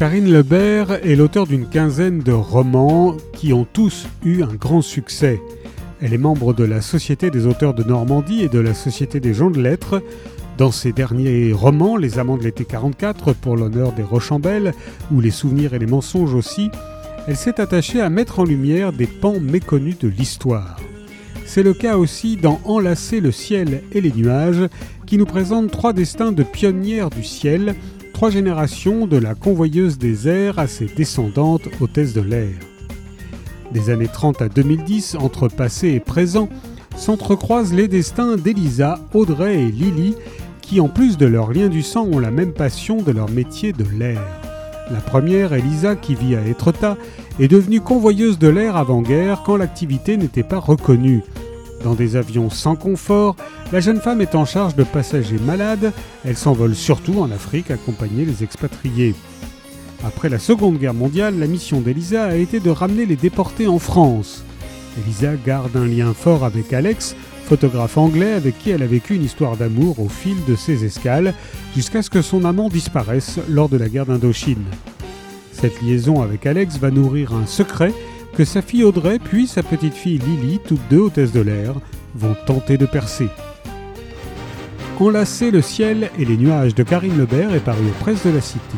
Karine Lebert est l'auteur d'une quinzaine de romans qui ont tous eu un grand succès. Elle est membre de la Société des auteurs de Normandie et de la Société des gens de lettres. Dans ses derniers romans, Les Amants de l'été 44 pour l'honneur des Rochambelles, ou Les souvenirs et les mensonges aussi, elle s'est attachée à mettre en lumière des pans méconnus de l'histoire. C'est le cas aussi dans Enlacer le ciel et les nuages, qui nous présente trois destins de pionnières du ciel, trois générations de la convoyeuse des airs à ses descendantes hôtesses de l'air. Des années 30 à 2010, entre passé et présent, s'entrecroisent les destins d'Elisa, Audrey et Lily, qui en plus de leur lien du sang ont la même passion de leur métier de l'air. La première, Elisa, qui vit à Étretat, est devenue convoyeuse de l'air avant-guerre quand l'activité n'était pas reconnue. Dans des avions sans confort, la jeune femme est en charge de passagers malades, elle s'envole surtout en Afrique accompagner les expatriés. Après la Seconde Guerre mondiale, la mission d'Elisa a été de ramener les déportés en France. Elisa garde un lien fort avec Alex, photographe anglais avec qui elle a vécu une histoire d'amour au fil de ses escales, jusqu'à ce que son amant disparaisse lors de la guerre d'Indochine. Cette liaison avec Alex va nourrir un secret que sa fille Audrey puis sa petite fille Lily, toutes deux hôtesses de l'air, vont tenter de percer. Enlacer le ciel et les nuages de Karine Lebert est paru aux presses de la Cité.